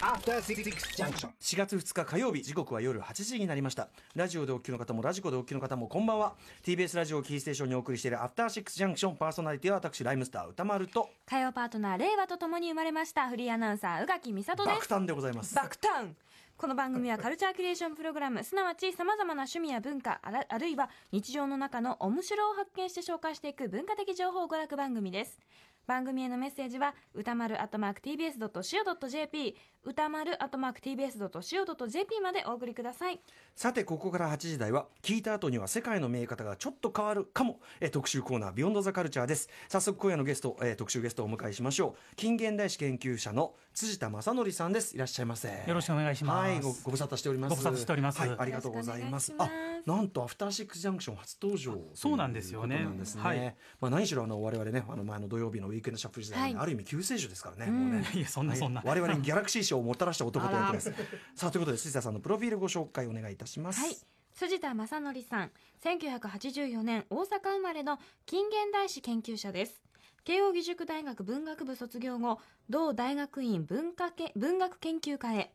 After Six Junction. 4月2日火曜日時刻は夜8時になりました。ラジオでお聞きの方もラジコでお聞きの方もこんばんは。TBS ラジオキーステーションにお送りしているアフターシックスジャンクションパーソナリティは私ライムスター歌丸と。火曜パートナー令和とともに生まれましたフリーアナウンサー宇垣美里です。爆誕でございます。バクタウンこの番組はカルチャーキュレーションプログラムすなわちさまざまな趣味や文化あらあるいは日常の中の面白を発見して紹介していく文化的情報娯楽番組です番組へのメッセージは歌丸 @tbs.co.jp 歌丸 @tbs.co.jp までお送りください。さてここから8時台は聞いた後には世界の見え方がちょっと変わるかも。え特集コーナービヨンドザカルチャーです。早速今夜のゲスト、えー特集ゲストをお迎えしましょう。近現代史研究者の辻田正則さんです。いらっしゃいませ。よろしくお願いします。はいごご無沙汰しております。ご無沙汰しております。はいありがとうございます。あなんとアフターシックスジャンクション初登場そうなんですよね。ねはい。まあ何しろあの我々ねあの前の土曜日のウィークエンドシャッフル時代に、はい。ある意味救世主ですからね、もうね。いやそんなそんな。我々にギャラクシー賞をもたらした男と言われてます さあということで辻田さんのプロフィールご紹介お願いいたします。はい。辻田正則さん1984年大阪生まれの近現代史研究者です。慶應義塾大学文学部卒業後同大学院文化け文学研究科へ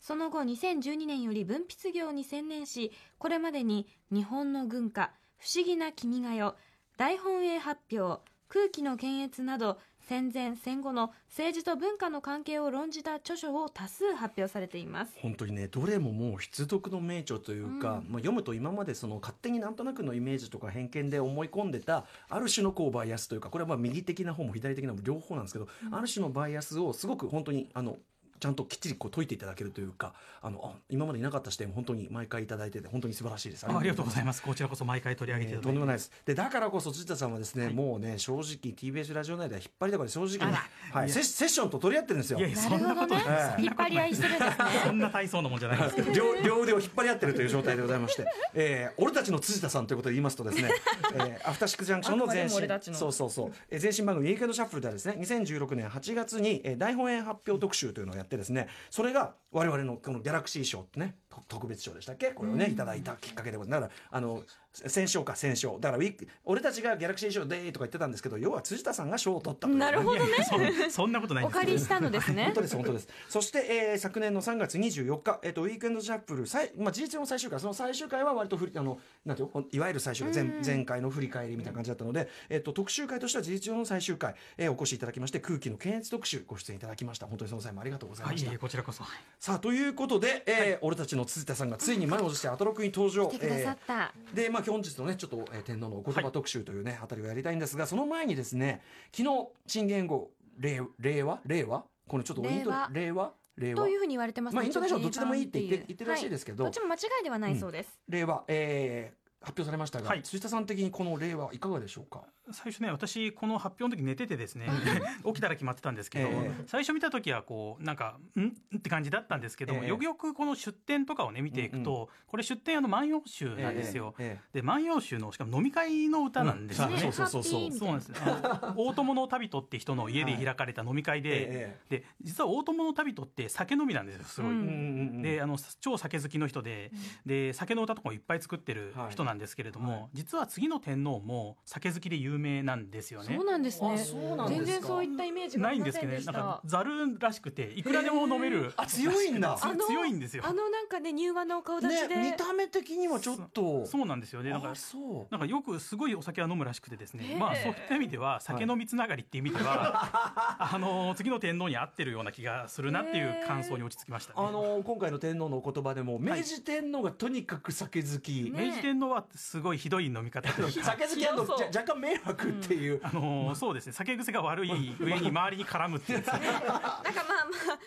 その後2012年より文筆業に専念しこれまでに日本の軍歌不思議な君が代大本営発表空気の検閲など戦前戦後の政治と文化の関係を論じた著書を多数発表されています。本当にねどれももう必読の名著というか、まあ、読むと今までその勝手になんとなくのイメージとか偏見で思い込んでたある種のこうバイアスというかこれはまあ右的な方も左的な方も両方なんですけど、ある種のバイアスをすごく本当にあのちゃんときっちりこう解いていただけるというかあのあ今までいなかった視点を本当に毎回いただいてて本当に素晴らしいです。ありがとうございます。こちらこそ毎回取り上げていただいて。とんでもないです。で、だからこそ、辻田さんはですね、もうね、正直、TBS ラジオ内では引っ張りだこで正直に、はい、セッセッションと取り合ってるんですよ。い。やいやなそんなことるほどねない。引っ張り合いしてるんですねそんな大層なもんじゃないです。け ど両両腕を引っ張り合ってるという状態でございまして、えー俺たちの辻田さんということで言いますとですね、えーアフターシックスジャンクションの前身、の。そうそうそう、えー前身番組、ウィークエンドシャッフルではですね、2016年8月に、えー大本営発表特集というのをやってですね、それが我々のこのギャラクシー賞ってね、特別賞でしたっけ？これをね、いただいたきっかけでございます。だから、あの、戦勝か戦勝。だからウィーク、俺たちがギャラクシー賞でーとか言ってたんですけど、要は辻田さんが賞を取ったなるほどね そんそんなことないんですお借りしたのですね 本当です、本当です。そして、えー昨年の3月24日、えっ、と、ウィークエンドシャッフル、最まあ、事実上の最終回、その最終回は割とふり、あの、なんていうのいわゆる最終回、前前回の振り返りみたいな感じだったので、えっ、と、特集会としては事実上の最終回、えーお越しいただきまして、空気の検閲特集、ご出演いただきました。本当にその際もありがとうございました。はいこちらこそさあ、ということで、えー俺たちの辻田さんがついに満を持してアトロクに登場。来てくださった。えー。で、まあ、本日のね、ちょっと、えー天皇のお言葉特集というね、あたりをやりたいんですが、その前にですね、昨日、新言語、令令和？令和？このちょっとイント令和？令和？令和？というふうに言われてます。まあイントネーションどっちでもいいって言っていう言ってるらしいですけど。はどっちも間違いではないそうです、令和、えー発表されましたが、はい。辻田さん的にこの令和いかがでしょうか？最初ね私この発表の時寝ててですね 起きたら決まってたんですけど、ええ。最初見た時はこうなんかん？って感じだったんですけども、ええ。よくよくこの出典とかをね見ていくと、これ出典あの万葉集なんですよ、ええ。えで万葉集のしかも飲み会の歌なんですよね、うん。そうそうそうそう。なんです大友の旅人って人の家で開かれた飲み会で、えで実は大友の旅人って酒飲みなんですよすごい。うんうんうんうんであの超酒好きの人で,、で酒の歌とかもいっぱい作ってるはい人なんですけれども、実は次の天皇も酒好きで有名なんですよね。そうなんですね。あそうなんですか。全然そういったイメージないんですけどね。なんかざるらしくていくらでも飲める。あ強いんだ。強いんですよ。あのなんかね柔和なお顔立ちで、ね見た目的にはちょっと。そう。なんですよね。なんかあそう。なんかよくすごいお酒は飲むらしくてですね、まあそういった意味では酒飲みつながりっていう意味では、あの次の天皇に合ってるような気がするなっていう感想に落ち着きましたね。あの今回の天皇のお言葉でも明治天皇がとにかく酒好き、ね明治天皇はすごいひどい飲み方というか酒好き若干迷惑っていう、あのそうですね。酒癖が悪い上に周りに絡むっていう。なんかまあまあ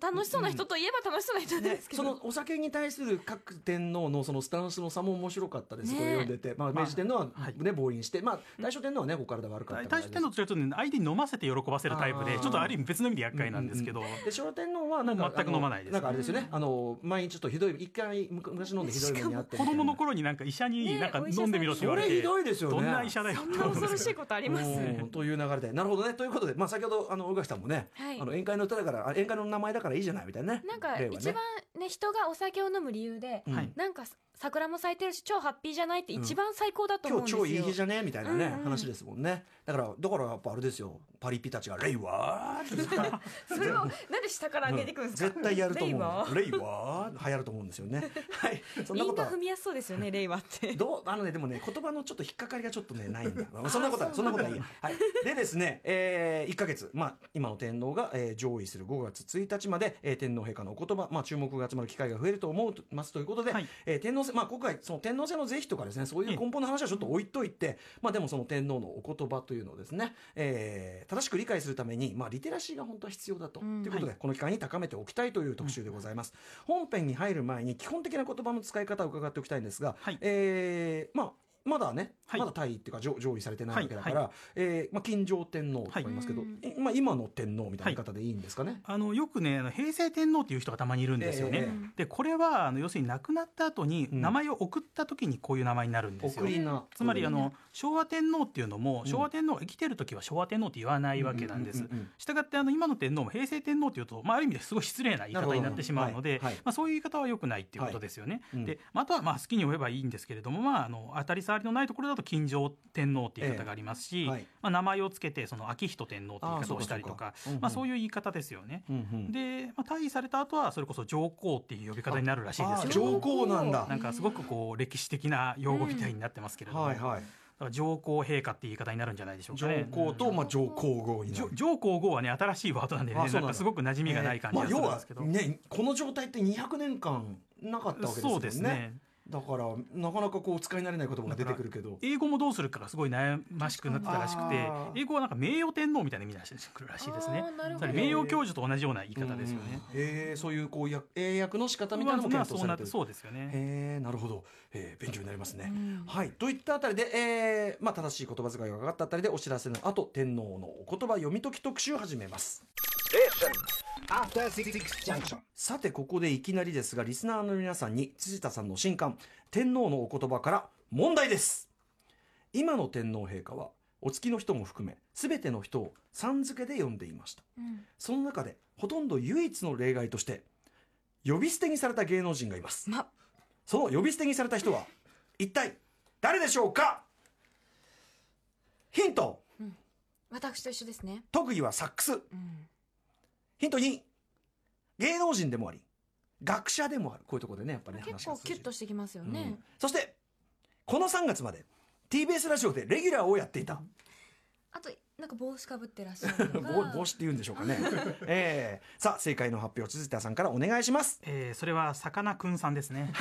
楽しそうな人といえば楽しそうな人ですけど、そのお酒に対する各天皇のそのスタンスの差も面白かったです、ねこれ読んでて、まあ、明治天皇ははい。ね、暴飲して、まあ、大正天皇はね、お体悪かった大正天皇とちょっとね相手に飲ませて喜ばせるタイプでちょっとある意味別の意味で厄介なんですけど、で昭和天皇はなんか全く飲まないですなんかあれですよね、あの毎日ちょっとひどい一回昔飲んでひどい目にあって子供の頃になんか医者になんか飲んでみろって言われて、それひどいですよね。どんな医者だよそんな恐ろしいことあります。うんという流れで。なるほどね。ということで、まあ、先ほどあの宇垣さんもね、はい。あの宴会の歌だからあ宴会の名前だからいいじゃないみたいなね。なんか一番ね人がお酒を飲む理由で、はい。なんか桜も咲いてるし超ハッピーじゃないって一番最高だと思うんですよ、今日超いい日じゃねみたいなね、うんうん。話ですもんねだからだからやっぱあれですよ。パリピたちが「レイワー」って それをなんで下から上げていくんですか、絶対やると思うレイワー？流行ると思うんですよね。はい。そんなこと踏みやすそうですよね令和って。どう？あのねでもね言葉のちょっと引っかかりがちょっとねないんだ。ま あそんなことはそんなことはいい。や、はい、でですね、えー、1か月、まあ、今の天皇が、えー、上位する5月1日まで、えー、天皇陛下のお言葉、まあ、注目が集まる機会が増えると思いますということで、はい。えー天皇制、まあ、今回その天皇制の是非とかですねそういう根本の話はちょっと置いといて、まあ、でもその天皇のお言葉というのをですね、えー正しく理解するために、まあ、リテラシーが本当は必要だと、うん。ということで、この機会に高めておきたいという特集でございます、本編に入る前に基本的な言葉の使い方を伺っておきたいんですが、はい。えーまあまだね、はい。まだ大位っていうか上上位されてないわけだから、はえーまあ、金城天皇とか言いますけど、はい。えまあ、今の天皇みたいな言い方でいいんですかね？あのよくねあの平成天皇っていう人がたまにいるんですよね、えでこれはあの要するに亡くなった後にうん。名前を送った時にこういう名前になるんですよ、送りな。つまりあの昭和天皇っていうのもん。昭和天皇が生きてる時は昭和天皇って言わないわけなんです。うんうんうんうんしたがってあの今の天皇も平成天皇っていうと、まあ、ある意味ですごい失礼な言い方になってしまうので、まあ、そういう言い方は良くないっていうことですよね、うん。でまああとはまあ好きに呼べばいいんですけれども、まあ、あの当たり障りのないところだと金城天皇っていう言い方がありますし、ええはい。まあ、名前をつけてその昭仁天皇っていう言い方をしたりとかそううまあ、そういう言い方ですよね。うんうん。で、まあ、退位された後はそれこそ上皇っていう呼び方になるらしいですけあど上皇なんだ。なんかすごくこう歴史的な用語みたいになってますけれども、はいはい。だから上皇陛下っていう言い方になるんじゃないでしょうか上ね。皇と、まあ、上皇后になる。上上皇后はね新しいワードなんでねなんかすごく馴染みがない感じがするんですけど、まあ、要はねこの状態って200年間なかったわけですよね。そうですねだからなかなかこう使い慣れない言葉が出てくるけど英語もどうするかがすごい悩ましくなってたらしくてあー英語はなんか名誉天皇みたいな意味出してくるらしいですね名誉教授と同じような言い方ですよね。えそういうこうや英訳の仕方みたいなのもまあそうな検討されてるそうですよね。へえなるほど、えー勉強になりますね。うんはいといったあたりで、えーまあ、正しい言葉遣いが分かったあたりでお知らせの後天皇のお言葉読み解き特集を始めます。Junction. さてここでいきなりですがリスナーの皆さんに辻田さんの新刊「天皇のお言葉」から問題です。今の天皇陛下はお付きの人も含め全ての人をさん付けで呼んでいました。うん。その中でほとんど唯一の例外として呼び捨てにされた芸能人がいます。ま。その呼び捨てにされた人は一体誰でしょうか？ヒント。私と一緒ですね、特技はサックス。うん、ヒント2芸能人でもあり学者でもある。こういうところでねやっぱね結構キュッとしてきますよね、うん。そしてこの3月まで TBS ラジオでレギュラーをやっていた。あとなんか帽子かぶってらっしゃる 帽子って言うんでしょうかね。えーさあ正解の発表辻田さんからお願いします。えーそれはさかなクンさんですね。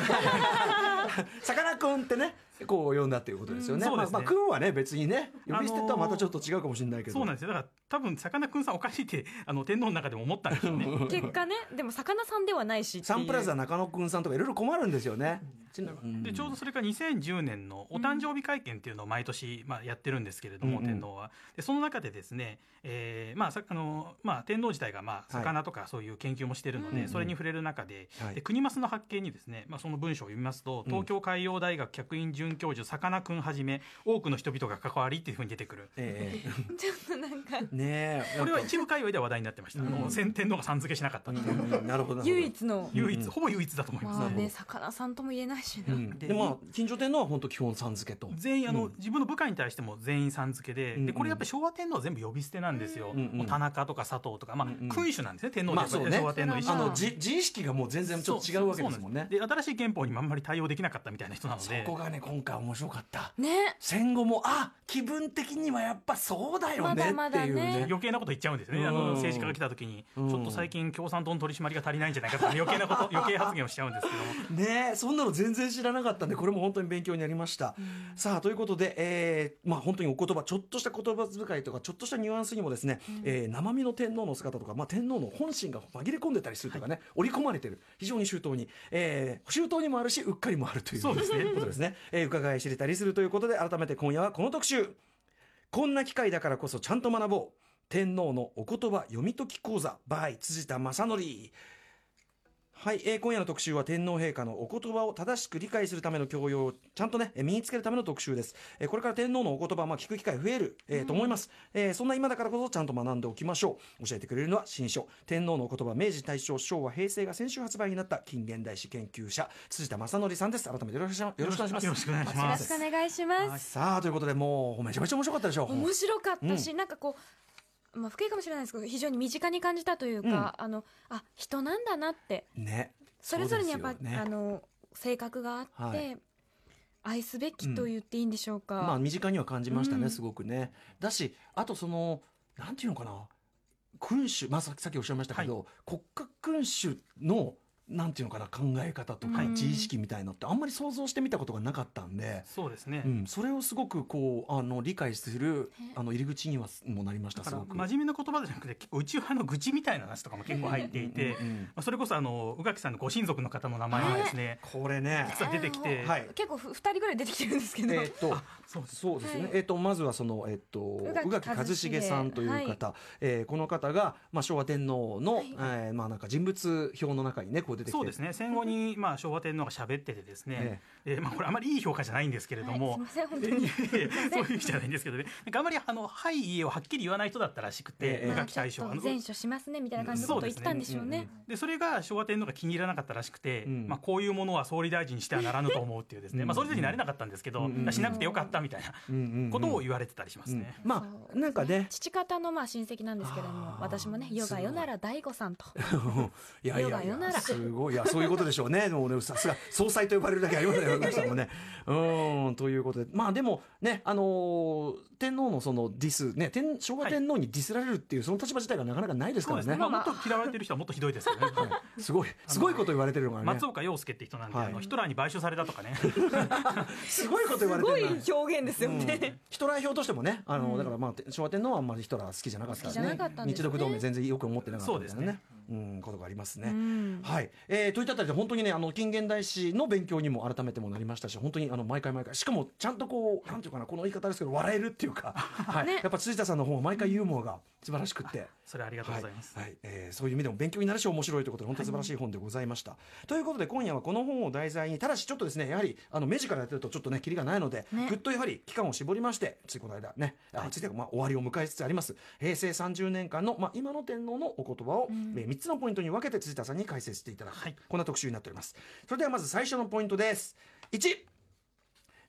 さかなクンってねこう呼んだっていうことですよね,、うんそうですね。まあ、まあ、クンはね別にね呼び捨てとはまたちょっと違うかもしれないけど、そうなんですよ。だから多分さかなクンさんおかしいってあの天皇の中でも思ったんでしょうね。結果ねでも魚さんではないしサンプラザ中野くんさんとかいろいろ困るんですよね。でちょうどそれから2010年のお誕生日会見っていうのを毎年、まあ、やってるんですけれども、天皇は。でその中でですね、えーまあさあのまあ、天皇自体が、まあ、はい。魚とかそういう研究もしてるので、それに触れる中で,、はい。で国増の発見にですね、まあ、その文章を読みますと、うん。東京海洋大学客員准教授さかなクンはじめ多くの人々が関わりっていうふうに出てくる。え ちょっとなんか。えねえこれは一部界隈では話題になってました、うん。あの先天皇がさん付けしなかったっていう、うんなるほどなるほど。唯一の。唯一、うん。ほぼ唯一だと思います、まあね魚さんとも言えないしな、うん。ででまあ近所天皇は本当基本さん付けと。全員あの、うん。自分の部下に対しても全員さん付けで,、うんうん。でこれやっぱり昭和天皇は全部呼び捨てなんですよ、うんうんもう田中とか佐藤とか、まあうんうん。君主なんですね天皇ってまあそうね。昭和天皇一のじ自意識がもう全然ちょっと違うわけですもんね。で新しい憲法にもあんまり対応できなかったみたいな人なのそでこがね今回面白かった。ね。戦後もあ気分的にはやっぱそうだよねっていうまだまだね。ね。余計なこと言っちゃうんですよね、あうん。の政治家が来た時に、うん。ちょっと最近共産党の取り締まりが足りないんじゃないかとか余計なこと余計発言をしちゃうんですけども。ねえそんなの全然知らなかったんでこれも本当に勉強になりました、さあということで、えーまあ、本当にお言葉ちょっとした言葉遣いとかちょっとしたニュアンスにもですね、えー生身の天皇の姿とか、まあ、天皇の本心が紛れ込んでたりするとかね、織り込まれてる。非常に周到に、えー周到にもあるしうっかりもあるというそうですね。ことですね、えー伺い知れたりするということで改めて今夜はこの特集。こんな機会だからこそちゃんと学ぼう。天皇のお言葉読み解き講座 by 辻田正則。はい、えー今夜の特集は天皇陛下のお言葉を正しく理解するための教養をちゃんとねえー身につけるための特集です、えーこれから天皇のお言葉、まあ、聞く機会増える、えーと思います、えーそんな今だからこそちゃんと学んでおきましょう。教えてくれるのは新書。天皇のお言葉明治大正昭和平成が先週発売になった近現代史研究者辻田正則さんです。改めてよろしくよろしくお願いします。よろしくお願いしよろますしくお願いします。さあということでもうめちゃめちゃ面白かったでしょ。面白かったし、なんかこう、まあ、不敬かもしれないですけど非常に身近に感じたというか、あのあ人なんだなってね。それぞれにやっぱ、ね。あの性格があって、はい。愛すべきと言っていいんでしょうか、まあ身近には感じましたね、うん。すごくね。だしあとそのなんていうのかな。君主まあささっきおっしゃいましたけど、国家君主のなんていうのかな考え方とかうん自意識みたいのってあんまり想像してみたことがなかったんで、そうですね、うん、それをすごくこうあの理解するねあの入り口にはもなりましただからすごく。真面目な言葉じゃなくて結構内輪の愚痴みたいな話とかも結構入っていて、それこそあの宇垣さんのご親族の方の名前がですね、これね。実は出てきて、はい。結構ふ二人ぐらい出てきてるんですけど、えーっとそうですそうですね、はい。えっとまずはその、えっと宇垣垣一茂さんという方、えーこの方が、まあ、昭和天皇の、はい。えーまあ、なんか人物表の中にねこう出てきて。そうですね。戦後に、まあ、昭和天皇が喋っててですね、えーまあ、これあまりいい評価じゃないんですけれども、はい、すいません本当えにーそういう意味じゃないんですけどね。なんかあまりあの「はい」家をはっきり言わない人だったらしくて、ええ。宇垣大将前処しますねみたいな感じのことを言ってたんでしょうね。でそれが昭和天皇が気に入らなかったらしくて、うん。まあ、こういうものは総理大臣にしてはならぬと思うっていうですね、うん。まあ、総理大臣になれなかったんですけど、うんしなくてよかったみたいなうんうんうんことを言われてたりしますね。うん。まあなんかね。父方のまあ親戚なんですけれどもあー私もね世が世なら大悟さんと。い。やいやい世が世ならやすごい。いやそういうことでしょうね。でもねさすが総裁と呼ばれるだけありますね。宇垣さんもね。うんということで。まあでもねあのー天皇のそのディスね天昭和天皇にディスられるっていうその立場自体がなかなかないですからね。ね、まあ、もっと嫌われてる人はもっとひどいですよね。すごいすごいこと言われてるのがね松岡洋介って人なんで、はいあのヒトラーに買収されたとかねすごいこと言われてるな表現ですよね。ヒトラー表としてもねあの、だからまあ昭和天皇はあんまりヒトラー好きじゃなかったですね日独同盟全然よく思ってなかったですねうんことがありますね、うん。はい、えー、といったあたりで本当にねあの近現代史の勉強にも改めてもなりましたし本当にあの毎回毎回しかもちゃんとこうなんていうかなこの言い方ですけど笑えるっていうか、はい。ね。やっぱ辻田さんの方は毎回ユーモアが素晴らしくって。それありがとうございます。はいはいえーそういう意味でも勉強になるし面白いということで本当に素晴らしい本でございました。ということで今夜はこの本を題材にただしちょっとですねやはりあの目力やってるとちょっとねキリがないので、ねぐっとやはり期間を絞りましてついこの間ねあついてまあ終わりを迎えつつあります平成30年間の、まあ、今の天皇のお言葉を、えー、3つのポイントに分けて辻田さんに解説していただく、はいこんな特集になっております。それではまず最初のポイントです。1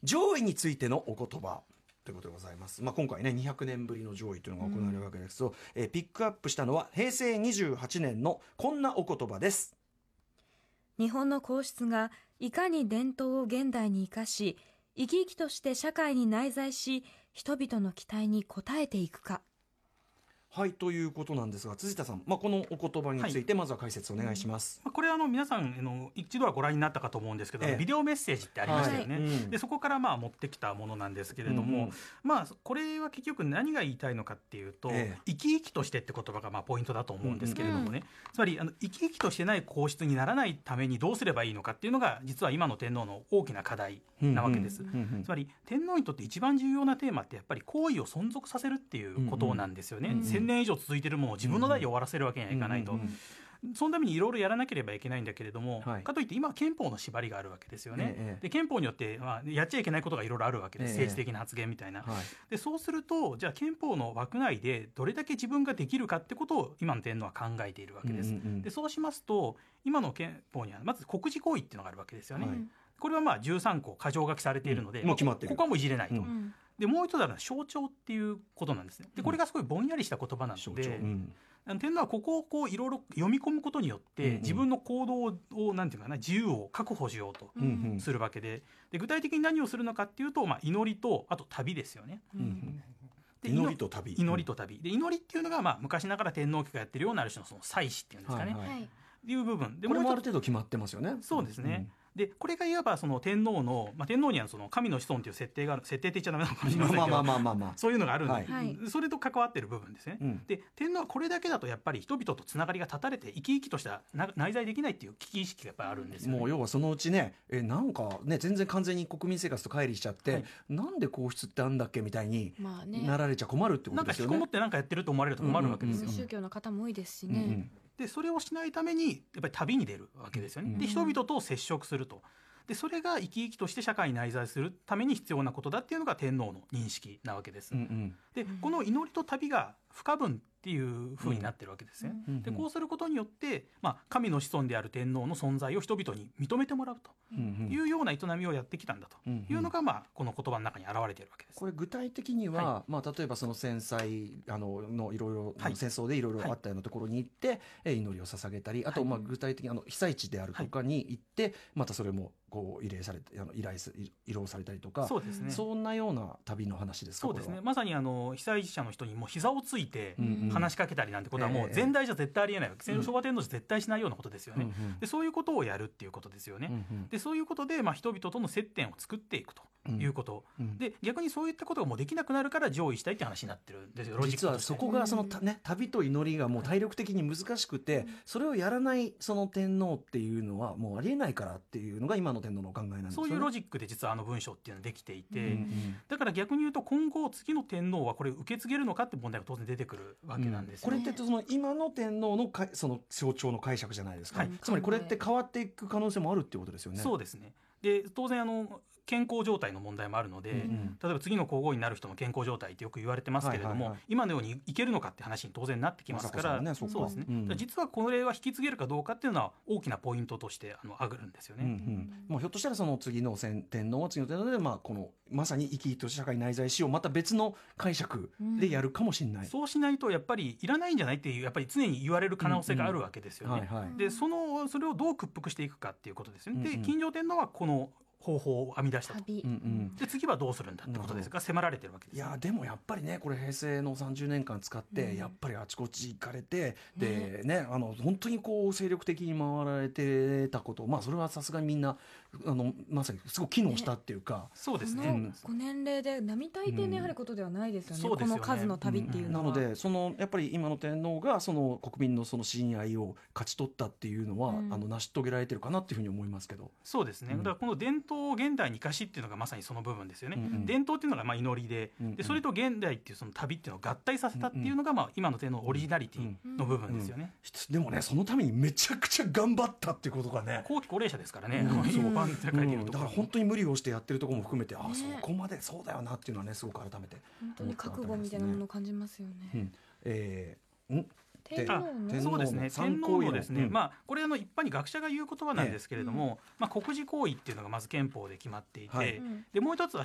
上位についてのお言葉ということでございます。まあ、今回ね、200年ぶりの上位というのが行われるわけですけど、えピックアップしたのは平成28年のこんなお言葉です。日本の皇室がいかに伝統を現代に生かし生き生きとして社会に内在し人々の期待に応えていくかはい、ということなんですが、辻田さん、まあ、このお言葉について、まずは解説お願いします。まあこれはあの皆さんあの一度はご覧になったかと思うんですけど、ええ。ビデオメッセージってありましたよね、はい。うんでそこからまあ持ってきたものなんですけれども、うんうんまあこれは結局何が言いたいのかっていうと、ええ。生き生きとしてって言葉がまあポイントだと思うんですけれどもね、つまりあの生き生きとしてない皇室にならないためにどうすればいいのかっていうのが実は今の天皇の大きな課題なわけです。うんうんつまり天皇にとって一番重要なテーマってやっぱり皇位を存続させるっていうことなんですよね。うんうん千年以上続いてるものを自分の代で終わらせるわけにはいかないと。そのためにいろいろやらなければいけないんだけれども、はいかといって今は憲法の縛りがあるわけですよね。ええで憲法によって、まあ、やっちゃいけないことがいろいろあるわけです、ええ政治的な発言みたいな。はいでそうするとじゃあ憲法の枠内でどれだけ自分ができるかってことを今の天皇は考えているわけです。うんうんうんでそうしますと今の憲法にはまず国事行為っていうのがあるわけですよね。はいこれはまあ13項箇条書きされているので、うんもう決まってるここはもういじれないと。うんうんでもう一つあるのは象徴っていうことなんですね。でこれがすごいぼんやりした言葉な。ので、うん。あの天皇はここをこういろいろ読み込むことによって、うんうん。自分の行動をなんていうかな自由を確保しようとうんうん。するわけでで具体的に何をするのかっていうと、まあ、祈りとあと旅ですよね。うんうん。で祈りと旅。祈りと旅。で祈りっていうのが、まあ、昔ながら天皇家がやってるようなある種のその祭祀っていうんですかね、はい。はい。っていう部分。でこれもある程度決まってますよね。そうですね、でこれがいわばその天皇の、まあ、天皇にはその神の子孫という設定がある設定って言っちゃダメなのかもしれませんけど、まあまあまあまあまあ。そういうのがあるんで、はいはいそれと関わってる部分ですね。うんで天皇はこれだけだとやっぱり人々とつながりが断たれて生き生きとしたな内在できないっていう危機意識がやっぱりあるんですよ、ね。もう要はそのうちねえなんかね全然完全に国民生活と乖離しちゃって、はいなんで皇室ってあんだっけみたいにまあねなられちゃ困るってこなんか引きことですよね。もってなんかやってると思われると困るわけですよ。宗教の方も多いですしねうんうんでそれをしないためにやっぱり旅に出るわけですよね。うんで人々と接触すると。でそれが生き生きとして社会に内在するために必要なことだっていうのが天皇の認識なわけです。うんうん。でこの祈りと旅が不可分っていう風になってるわけですね。うんでこうすることによって、まあ、神の子孫である天皇の存在を人々に認めてもらうというような営みをやってきたんだというのが、まあ、この言葉の中に現れているわけです。これ具体的には、まあ、例えばその戦災あののいろいろ、はい。戦争でいろいろあったようなところに行って、え祈りを捧げたりあと、はい。まあ、具体的にあの被災地であるとかに行って、またそれもこう慰霊されてあの依頼す依頼されたりとかそうですねそんなような旅の話ですかそうですねまさにあの被災者の人にもう膝をついて話しかけたりなんてことはもう前代じゃ絶対ありえないわけです、昭和天皇じゃ絶対しないようなことですよね、うんうんでそういうことをやるっていうことですよね、うんうんでそういうことで、まあ、人々との接点を作っていくということ、うんで逆にそういったことがもうできなくなるから上位したいって話になってるんですよ実はそこがそのた、ね、旅と祈りがもう体力的に難しくて、それをやらないその天皇っていうのはもうありえないからっていうのが今の天皇のお考えなんですよね。そういうロジックで実はあの文章っていうのはできていて、うんうん。だから逆に言うと今後次の天皇はこれ受け継げるのかって問題が当然出てくるわけなんですよ、これってその今の天皇のかその象徴の解釈じゃないですか、はい。つまりこれって変わっていく可能性もあるっていうことですよね。そうですね。で当然あの健康状態の問題もあるので、うん例えば次の皇后になる人の健康状態ってよく言われてますけれども、はいはいはい。今のようにいけるのかって話に当然なってきますから、ねそうですね、うん。実はこれは引き継げるかどうかっていうのは大きなポイントとしてあの上がるんですよね。うんうん。もうひょっとしたらその次の先天皇は次の天皇で、まあ、このまさに生き生きと社会内在史をまた別の解釈でやるかもしれない。そうしないとやっぱりいらないんじゃないっていうやっぱり常に言われる可能性があるわけですよね。はいはい。でそのそれをどう屈服していくかっていうことですよね。うんうん。で金城天皇はこの方法を編み出したと。旅、うんうん。で次はどうするんだってことですが迫られてるわけですよね、いやでもやっぱりねこれ平成の30年間使って、うん。やっぱりあちこち行かれて、でねあの本当にこう精力的に回られてたことまあそれはさすがにみんなあのまさにすごく機能したっていうか、こそうですね。のご年齢で並大抵のやはりことではないですよね、この数の旅っていうのは、なのでそのやっぱり今の天皇がその国民のその親愛を勝ち取ったっていうのは、うん。あの成し遂げられてるかなっていうふうに思いますけど。そうですね、うん。だからこの伝統を現代に生かしっていうのがまさにその部分ですよね、うんうん。伝統っていうのがまあ祈りで,、うんうん。でそれと現代っていうその旅っていうのを合体させたっていうのがまあ今の点のオリジナリティの部分ですよね、でもねそのためにめちゃくちゃ頑張ったっていうことがね。後期高齢者ですからね、うん一般社会でいうと、うんだから本当に無理をしてやってるところも含めて、ああねそこまでそうだよなっていうのはねすごく改めて、本当に覚悟みたいなものを感じますよね、うん。えーん。天皇あのそうですね。天参考医の皇のですね、うん。まあ、これあの一般に学者が言う言葉なんですけれども、まあ、国事行為っていうのがまず憲法で決まっていて、はい。うん。でもう一つは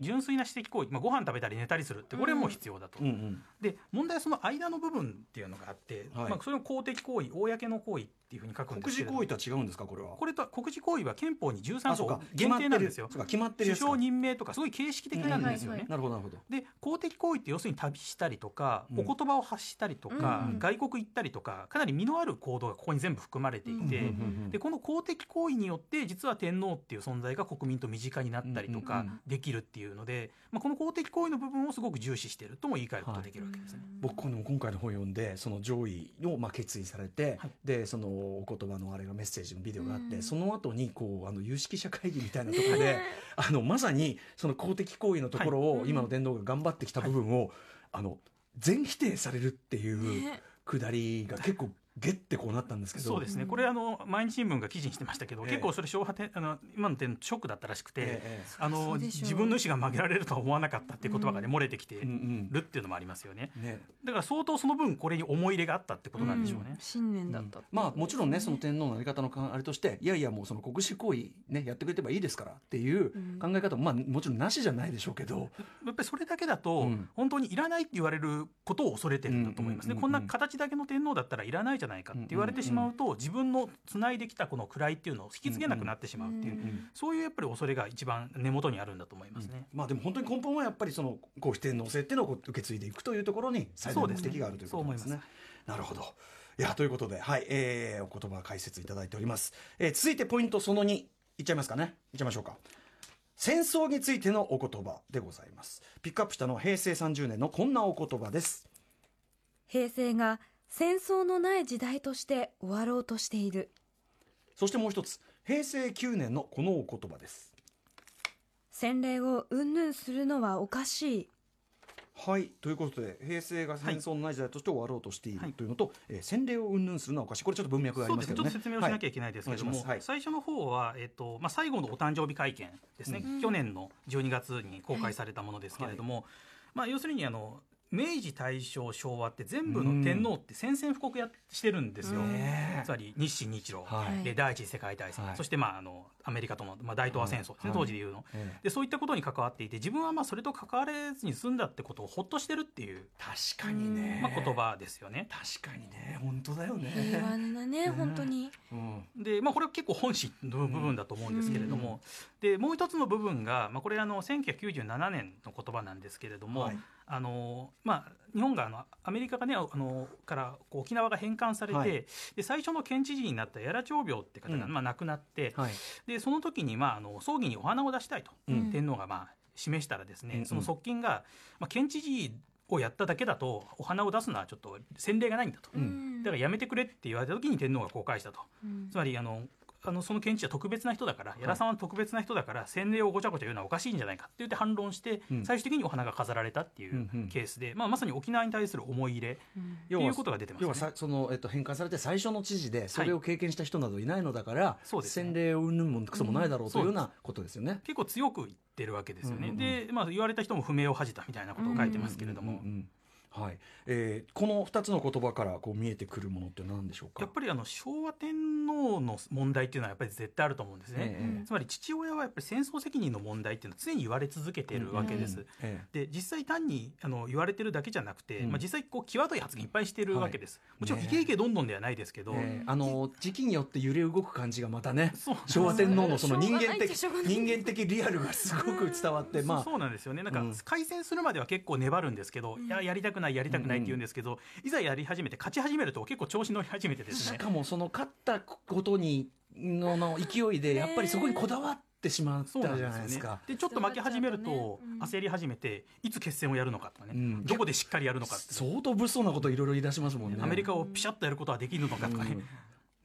純粋な私的行為、まあ、ご飯食べたり寝たりするってこれも必要だと、うんうんで問題はその間の部分っていうのがあって、はい。まあ、それを公的行為公の行為っていうふうに書くんで国すけれども。事行為とは違うんですかこれは？これとは国事行為は憲法にあ13そうか。項限定なんですよ。決まってる。首相任命とかすごい形式的なんですよね、うんなるほどなるほど。で公的行為って要するに旅したりとか、うん。お言葉を発したりとか、うん。外国行ったりとかかなり身のある行動がここに全部含まれていて、うんでこの公的行為によって実は天皇っていう存在が国民と身近になったりとかできるっていうので、まあ、この公的行為の部分をすごく重視しているとも言い換えることができるわけですね。僕この今回の本読んでその上位をまあ決意されて、はい。でそのお言葉のあれがメッセージのビデオがあって、うん。その後にこうあの有識者会議みたいなところで、あのまさにその公的行為のところを、はい。今の天皇が頑張ってきた部分を、あの全否定されるっていうね。くだりが結構ゲッてこうなったんですけど。そうですね、うん。これあの毎日新聞が記事にしてましたけど、ええ。結構それ昭和天あの今の点ショックだったらしくて、ええあの自分の意思が曲げられるとは思わなかったっていう言葉がね、漏れてきてうんうん。るっていうのもありますよね。ね。だから相当その分これに思い入れがあったってことなんでしょうね、ん。信念だったってまあもちろんねその天皇のあり方のかあれとしていやいやもうその国史行為ねやってくれてばいいですからっていううん。考え方もまあもちろんなしじゃないでしょうけど、やっぱりそれだけだと、うん。本当にいらないって言われることを恐れてるんだと思いますね、うんうんうんうんこんな形だけの天皇だったらいらないじゃないかって言われてしまうと、自分のつないできたこの位っていうのを引き継げなくなってしまうっていう、うんうんそういうやっぱり恐れが一番根元にあるんだと思いますね。まあでも本当に根本はやっぱりその皇妃天皇制っていうのをこう受け継いでいくというところに最大の目的があるということなんですね。なるほど。いやということで、はい、えー、お言葉解説いただいております。えー続いてポイントその2いっちゃいますかね。いっちゃいましょうか。戦争についてのお言葉でございます。ピックアップしたのは平成30年のこんなお言葉です。平成が戦争のない時代として終わろうとしている。そしてもう一つ、平成9年のこのお言葉です。洗礼を云々するのはおかしい。はいということで平成が戦争のない時代として終わろうとしているはい。というのと、えー洗礼を云々するのはおかしい。これちょっと文脈がありそうですね、ますけどね。ちょっと説明をしなきゃいけないですけれども、はい。最初の方は、えっとまあ、最後のお誕生日会見ですね、去年の12月に公開されたものですけれども、まあ、要するにあの明治大正昭和って全部の天皇って宣戦布告やしてるんですよ、ねつまり日清日露、はい。で第一次世界大戦、はい。そして、まあ、あのアメリカとの、まあ、大東亜戦争ですね、はい。当時でいうの、ええ。でそういったことに関わっていて自分はまあそれと関われずに済んだってことをほっとしてるっていう、確かにね、まあ、言葉ですよね。確かにね。本当だよね。平和なね本当に。うん。で、まあ、これは結構本心の部分だと思うんですけれども、でもう一つの部分が、まあ、これあの1997年の言葉なんですけれども、はいあのまあ、日本があのアメリカがねあのから沖縄が返還されて、はい。で最初の県知事になった屋良長病って方が、うん。まあ、亡くなって、はい。でその時に、まあ、あの葬儀にお花を出したいと、うん。天皇がまあ示したらですね、うんうん。その側近が、まあ、県知事をやっただけだとお花を出すのはちょっと先例がないんだと、ん。だからやめてくれって言われた時に天皇が公開したと。うん。つまりあのあのその検知は特別な人だから、屋良さんは特別な人だから洗礼をごちゃごちゃ言うのはおかしいんじゃないかって言って反論して、うん。最終的にお花が飾られたっていううんうんケースで、まあ、まさに沖縄に対する思い入れうん。っていうことが出てますね。要はさその、えっと、返還されて最初の知事でそれを経験した人などいないのだから、そうですね。洗礼を云々もクソもないだろうというよううなことですよね。結構強く言ってるわけですよね、うんうんうん。で、まあ、言われた人も不明を恥じたみたいなことを書いてますけれども、うんうんうんはい。えーこの2つの言葉からこう見えてくるものって何でしょうか？やっぱりあの昭和天皇の問題っていうのはやっぱり絶対あると思うんですね、ええつまり父親はやっぱり戦争責任の問題っていうのは常に言われ続けてるわけです、うんえで実際単にあの言われてるだけじゃなくて、うん。まあ、実際こう際どい発言いっぱいしてるわけです、はいもちろんねイケイケどんどんではないですけど、えーあの時期によって揺れ動く感じがまたね昭和天皇のその人間的人間的リアルがすごく伝わってまあ。そうなんですよね。なんかうん。改善するまでは結構粘るんですけど、いややりたくないやりたくないって言うんですけど、いざやり始めて勝ち始めると結構調子乗り始めてですね。しかもその勝ったことにのの勢いでやっぱりそこにこだわってしまったそうなんじゃないですか。でちょっと負け始めると焦り始めていつ決戦をやるのかとかね、うん。どこでしっかりやるのかって相当物騒なこといろいろ言い出しますもんね。アメリカをピシャッとやることはできるのかとかね、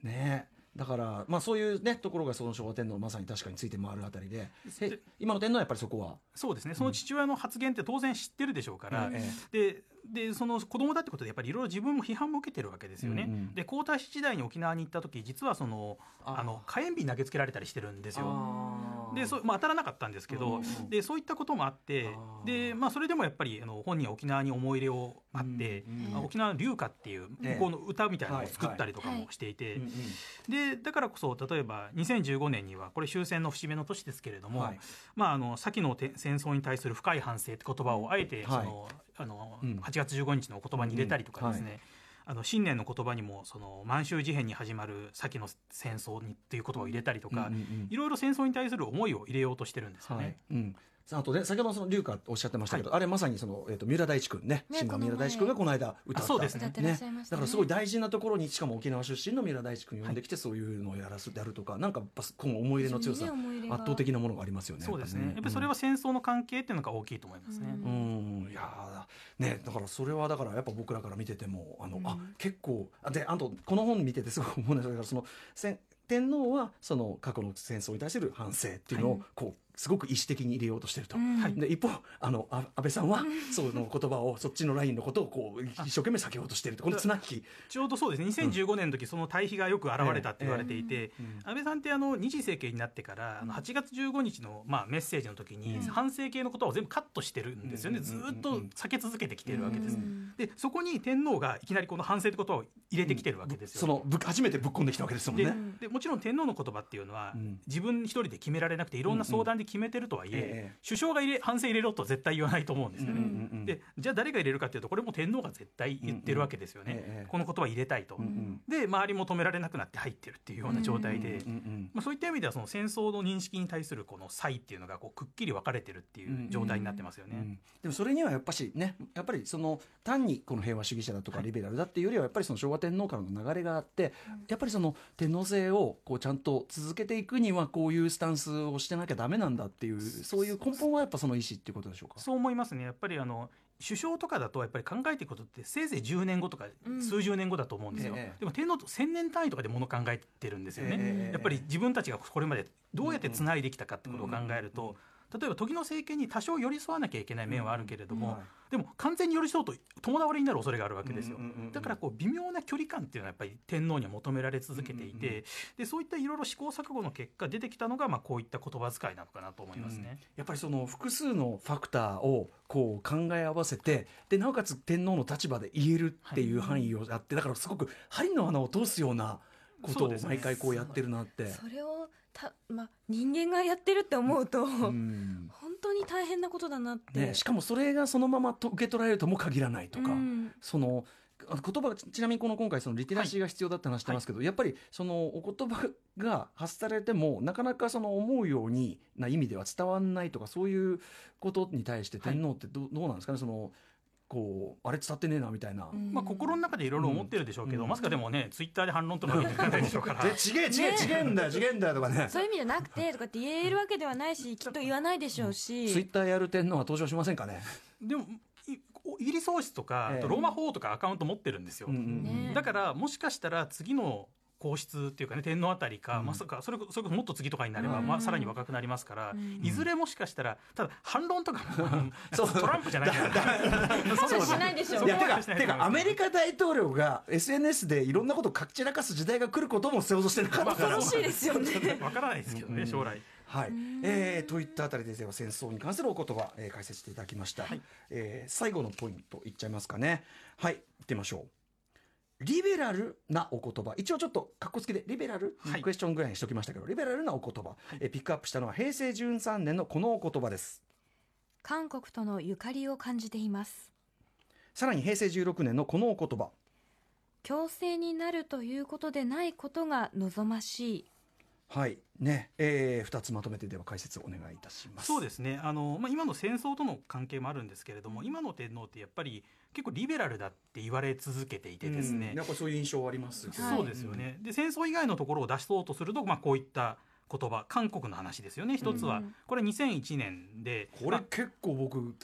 うん。ねえ。だからまあそういうねところがその昭和天皇のまさに確かについて回るあたりで。へ今の天皇はやっぱりそこは、そうですね。その父親の発言って当然知ってるでしょうから、え。ででその子供だってことでやっぱりいろいろ自分も批判も受けてるわけですよね。うんうんで皇太子時代に沖縄に行った時実はそのあの火炎瓶投げつけられたりしてるんですよ。でそうまあ、当たらなかったんですけど、でそういったこともあってで、まあ、それでもやっぱりあの本人は沖縄に思い入れをあって、沖縄の流歌っていうええ。向こうの歌みたいなのを作ったりとかもしていて、でだからこそ例えば2015年にはこれ終戦の節目の年ですけれども、はい。まあ、あの先のて戦争に対する深い反省って言葉をあえてそはい。の、あのうん。8月15日の言葉に入れたりとかですね、あの新年の言葉にもその満州事変に始まる先の戦争にっていうことを入れたりとか、いろいろ戦争に対する思いを入れようとしてるんですよね。はい。うんあとね先ほどその龍歌おっしゃってましたけど、あれまさにその、えー、と三浦大知君ね。ねシンガー三浦大知君がこの間歌った。あそうですね。ね。だからすごい大事なところにしかも沖縄出身の三浦大知君呼んできて、そういうのをやらすやるとかなんかやっぱこの思い入れの強さ、ね圧倒的なものがありますよねそうですね。やっぱりそれはは戦争の関係っていうのが大きいと思いますね。うん。いやーねだからそれはだからやっぱ僕らから見ててもあの、あ結構あであとこの本見ててすごく思うんですがその戦天皇はその過去の戦争に対する反省っていうのをこうすごく意思的に入れようとしてると、うん。はい。で一方あのあ安倍さんはその言葉をそっちのラインのことをこう 一生懸命避けようとしてると。この綱引き。ちょうどそうですね。2015年の時その対比がよく現れたって言われていて、安倍さんってあの二次政権になってからあの8月15日のまあメッセージの時に反省系のことを全部カットしてるんですよね、うん。ずーっと避け続けてきてるわけです、うん。でそこに天皇がいきなりこの反省ってことを入れてきてるわけですよ、そのぶ初めてぶっ込んできたわけですもんでね。でもちろん天皇の言葉っていうのは、うん。自分一人で決められなくていろんな相談で決めてるとはいえ、ええ。首相が入れ反省入れろとは絶対言わないと思うんですよね。うんうんうんでじゃあ誰が入れるかっていうとこれも天皇が絶対言ってるわけですよね、うんうんええ。この言葉入れたいと。うんうん。で周りも止められなくなって入ってるっていうような状態で、うんうんまあ、そういった意味ではその戦争の認識に対するこの差異っていうのがこうくっきり分かれてるっていう状態になってますよね。うんでもそれにはやっぱしねやっぱりその単にこの平和主義者だとかリベラルだっていうよりはやっぱりその昭和天皇からの流れがあってやっぱりその天皇制をこうちゃんと続けていくにはこういうスタンスをしてなきゃダメなんだっていうそういう根本はやっぱその意思っていうことでしょうか？そう思いますね。やっぱりあの首相とかだとやっぱり考えていくことってせいぜい10年後とかうん数十年後だと思うんですよ、ええでも天皇と1000年単位とかでもの考えてるんですよね、ええやっぱり自分たちがこれまでどうやってつないできたかってことを考えると、例えば時の政権に多少寄り添わなきゃいけない面はあるけれども、はいでも完全に寄り添うと共倒れになる恐れがあるわけですよ、うんうんうんうん。だからこう微妙な距離感っていうのはやっぱり天皇には求められ続けていて、うんうんでそういったいろいろ試行錯誤の結果出てきたのがまあこういった言葉遣いなのかなと思いますね。やっぱりその複数のファクターをこう考え合わせてでなおかつ天皇の立場で言えるっていう範囲をやって、だからすごく針の穴を通すようなことを毎回こうやってるなって。それをた、まあ、人間がやってるって思うと、うん。本当に大変なことだなって、ね、しかもそれがそのままと受け取られるとも限らないとか、うん。そのあ言葉がちなみにこの今回そのリテラシーが必要だって話してますけど、やっぱりそのお言葉が発されてもなかなかその思うようにな意味では伝わらないとかそういうことに対して天皇ってど,、うどうなんですかね？そのこうあれ伝わってねえなみたいな。うん。まあ、心の中でいろいろ思ってるでしょうけど、うん。まさかでもねツイッターで反論とか言っていかないでしょうから。でちげえちげえね。ちげえんだよちげえんだよとかね。そういう意味じゃなくてとかって言えるわけではないしきっと言わないでしょうし、ツイッターやる天皇は登場しませんかね。でもいイギリス王室とか、ローマ法王とかアカウント持ってるんですよ、うんうんうん。ね。だからもしかしたら次の皇室っていうかね天皇あたりか、うん。まさかそれこそれもっと次とかになれば、うん。まあ、さらに若くなりますから、うん。いずれもしかしたらただ反論とかもそう。トランプじゃないから。多分しないでしょう。ねいやてかアメリカ大統領が SNS でいろんなことをかき散らかす時代が来ることも想像してなかった。恐ろしいですよね。わからないですけどね、うん。将来。はい、えー、といったあたりででは戦争に関するお言葉、えー解説していただきました、はい。えー最後のポイントいっちゃいますかね。はい。行ってみましょうリベラルなお言葉。一応ちょっとかっこつけでリベラル、はい。クエスチョンぐらいにしておきましたけどリベラルなお言葉、えーピックアップしたのは平成13年のこのお言葉です。韓国とのゆかりを感じています。さらに平成16年のこのお言葉。強制になるということでないことが望ましいはい。ね。えー、2つまとめてでは解説をお願いいたします。そうですね。あの、まあ、今の戦争との関係もあるんですけれども今の天皇ってやっぱり結構リベラルだって言われ続けていてですね、うん。やっぱそういう印象はありますけど。はいそうですよね、で戦争以外のところを出そうとすると、まあ、こういった言葉韓国の話ですよね。一つは、うん。これ2001年でこれ結構僕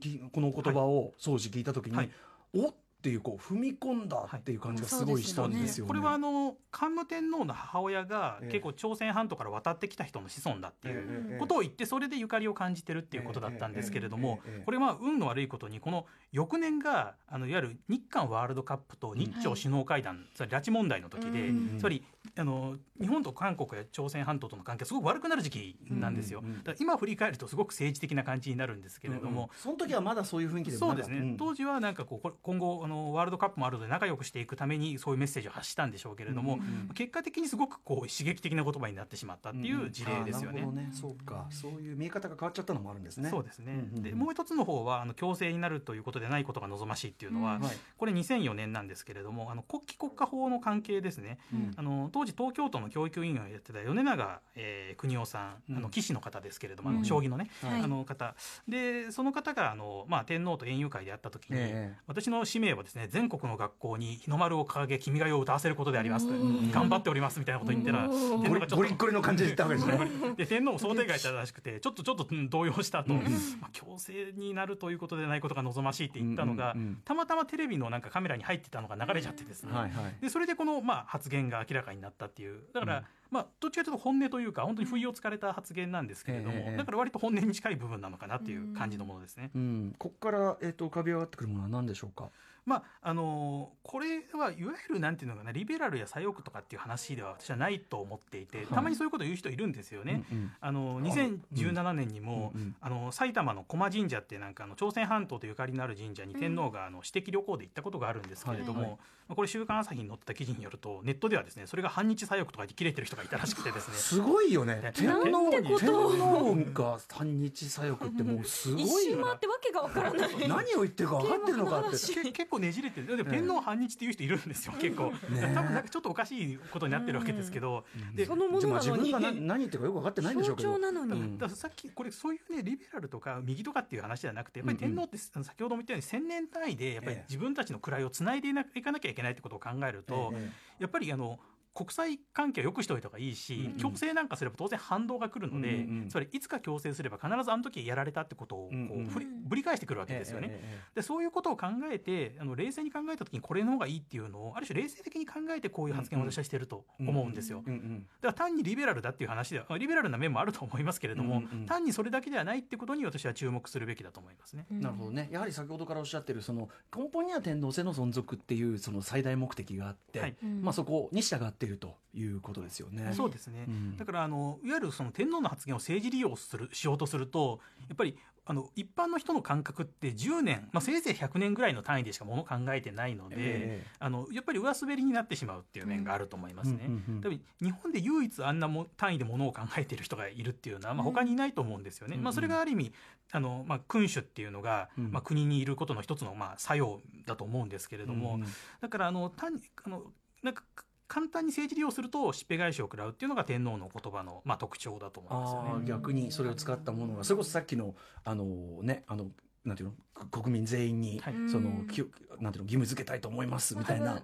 きこの言葉を当時聞いた時に、はい。おっていうこう踏み込んだっていう感じがすごいしたんですよね。これはあの桓武天皇の母親がええ結構朝鮮半島から渡ってきた人の子孫だっていうええことを言ってそれでゆかりを感じてるっていうことだったんですけれどもこれは運の悪いことにこの翌年があのいわゆる日韓ワールドカップと日朝首脳会談つまり拉致問題の時でうん。つまりあの日本と韓国や朝鮮半島との関係がすごく悪くなる時期なんですよ。うんうんうん。だから今振り返るとすごく政治的な感じになるんですけれども、その時はまだそういう雰囲気でもそうですね、なかん。当時はなんかこう今後あのワールドカップもあるので仲良くしていくためにそういうメッセージを発したんでしょうけれども、うんうん結果的にすごくこう刺激的な言葉になってしまったっていう事例ですよね。あーなるほどね。そうか。そういう見え方が変わっちゃったのもあるんですね。そうですね、うんうんうん。でもう一つの方はあの強制になるということでないことが望ましいっていうのは、うん。はい。これ2004年なんですけれどもあの国旗国家法の関係ですね。うん。あの当時東京都の教育委員会をやってた米長、えー、邦夫さん、うん。あの棋士の方ですけれども、あうん。の将棋のね、はい。あの方。でその方があの、まあ、天皇と園遊会で会った時に、ええ私の使命はですね全国の学校に日の丸を掲げ君が代を歌わせることであります。頑張っておりますみたいなこと言ったら天皇がちょっとゴリッゴリの感じで言ったわけですね。で天皇も想定外だったらしくてちょっとちょっとうん動揺したと、うん。まあ、強制になるということでないことが望ましいって言ったのが、うんうんうんたまたまテレビのなんかカメラに入ってたのが流れちゃってですね、はいはい。でそれでこの、まあ、発言が明らかになったっていう。だから、うん。まあ、どっちかというと本音というか本当に不意をつかれた発言なんですけれども、ええだから割と本音に近い部分なのかなっていう感じのものですね。うん、ここから、えっと浮かび上がってくるものは何でしょうか？まああのーこれはいわゆるなんていうのかなリベラルや左翼とかっていう話では私はないと思っていて、たまにそういうことを言う人いるんですよね。うんうん。あの2017年にも、うんうんあの埼玉の駒神社ってなんかあの朝鮮半島とゆかりのある神社に天皇があの私的旅行で行ったことがあるんですけれども、はいはいまあこれ「週刊朝日」に載ってた記事によるとネットではですねそれが反日左翼とか言って切れてる人がいたらしくてですね。すごいよね。ね。天皇こと。天皇が反日左翼ってもうすご一いよ周回ってわけがわからない。何を言ってるか分かってるのかって。け結構ねじれてる。でも天皇反日っていう人いるんですよ結構、ね。多分なんかちょっとおかしいことになってるわけですけど、でそのものなのに。自分が何何言ってるかよく分かってないんでしょうけど。象徴。なのに、うん。だからさっきこれそういうねリベラルとか右とかっていう話ではなくてやっぱり天皇って先ほども言ったように千年単位でやっぱりええ。自分たちの位をつないでいかなきゃいけないってことを考えると、え。やっぱりあの国際関係を良くしておいた方がいいし、うんうん。強制なんかすれば当然反動が来るので、うんうんうん。つまりいつか強制すれば必ずあの時やられたってことをこう、うんうん。振りぶり返してくるわけですよね。ええええでそういうことを考えてあの冷静に考えた時にこれの方がいいっていうのをある種冷静的に考えてこういう発言を私はしてると思うんですよ。だから単にリベラルだっていう話ではリベラルな面もあると思いますけれども、うんうんうん。単にそれだけではないってことに私は注目するべきだと思いますね。なるほどね。やはり先ほどからおっしゃってるその根本には天皇制の存続っていうその最大目的があって、はい。うん。まあ、そこに従っているということですよね。そうですね、うん。だからあのいわゆるその天皇の発言を政治利用するしようとするとやっぱりあの一般の人の感覚って10年、まあ、せいぜい100年ぐらいの単位でしかものを考えてないので、ええあのやっぱり上滑りになってしまうっていう面があると思いますね。うんうんうん。多分日本で唯一あんなも単位でものを考えている人がいるっていうのは、まあ、他にいないと思うんですよね。うんまあ、それがある意味あの、まあ、君主っていうのが、うん。まあ、国にいることの一つの、まあ、作用だと思うんですけれども、うん。だからあの単にあのなんか簡単に政治利用するとしっぺ返しを食らうっていうのが天皇の言葉の、まあ、特徴だと思いますよね。逆にそれを使ったものがそれこそさっきのあのねあのなんていうの？く国民全員に、はいそのうんきゅなんていうの？義務付けたいと思いますみたいな。ね、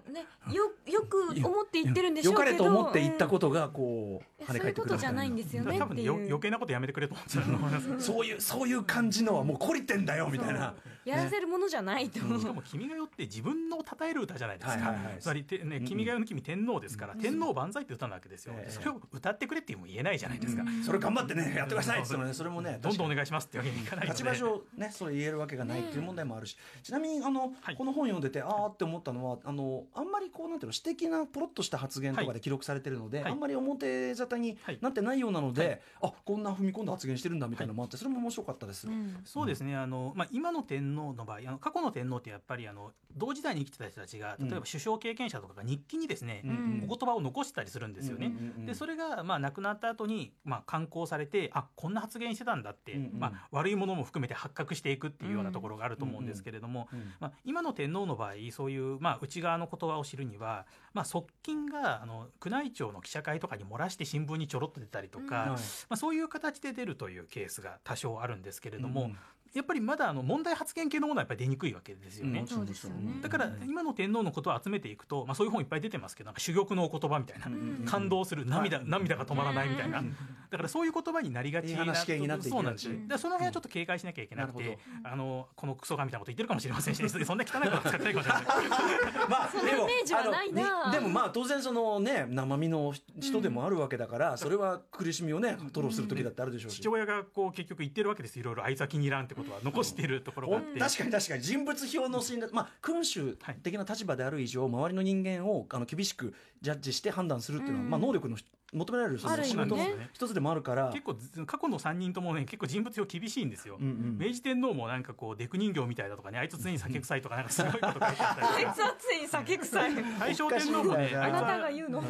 よよく思って言ってるんでしょ良かうけどれと思って言ったことがこううん跳ね返ってくるみたいなそういうことじゃないんですよね多分ねよ余計なことやめてくれと思ってたと思います。そういうそういう感じのはもう懲りてんだよみたいな。やらせるものじゃないと、うん。しかも「君が代」って自分の称える歌じゃないですか、はいはいはい。つまりて、ねうん。君が代の君天皇ですから、天皇万歳って歌なわけですよ、ええ。それを歌ってくれっていうのも言えないじゃないですか、それ頑張ってねやってくださいってねそれもねどんどんお願いしますってわけにいかないので。立場上ねそれ言えるわけがないっていう問題もあるし、ちなみにあの、はい。この本読んでてああって思ったのはあのあんまりこうなんていうの私的なポロッとした発言とかで記録されてるので、はい。あんまり表沙汰にはい。なってないようなので、あこんな踏み込んだ発言してるんだみたいなのもあってそれも面白かったです。うん。そうですね。あの、まあ、今の天皇の場合あの過去の天皇ってやっぱりあの同時代に生きてた人たちが例えば首相経験者とかが日記にですね、うんお言葉を残してたりするんですよね。うんうんうん。うんでそれがまあ亡くなった後にまあ刊行されてあこんな発言してたんだって、うんうん。まあ、悪いものも含めて発覚していくっていうようなところがあると思うんですけれども、うんまあ、今の天皇の場合そういう、まあ、内側の言葉を知るには、まあ、側近があの宮内庁の記者会とかに漏らして新聞にちょろっと出たりとか、はい。まあ、そういう形で出るというケースが多少あるんですけれども、うんやっぱりまだあの問題発言系のものはやっぱり出にくいわけですよね。うんそうですよね。だから今の天皇のことを集めていくと、まあ、そういう本いっぱい出てますけどなんか珠玉のお言葉みたいな、ん感動する涙,、涙が止まらないみたいな、うんだからそういう言葉になりがちいい話系になっていきそうなんです。よがちでその辺はちょっと警戒しなきゃいけなくて、あのこのクソがみたいなこと言ってるかもしれませんし、そんな汚いこと使ってないかもしれないま あそのイメージはないな。あのにでもまあ当然そのね生身の人でもあるわけだから、それは苦しみをね吐露する時だってあるでしょうし、父親がこう結局言ってるわけです。いろいろあいつは気に入らんってことは残しているところがあって、確かに確かに。人物表の信頼まあ君主的な立場である以上、周りの人間をあの厳しくジャッジして判断するっていうのは、うん。まあ能力の求められるそのある意仕事の味ね一つでもあるから、結構ず過去の3人ともね結構人物表厳しいんですよ、うんうん。明治天皇もなんかこうデク人形みたいだとかね あいつ常に酒臭いとかなんかすごいこと書いてあったりあいつはついに酒臭い大正天皇もねあなたが言うの、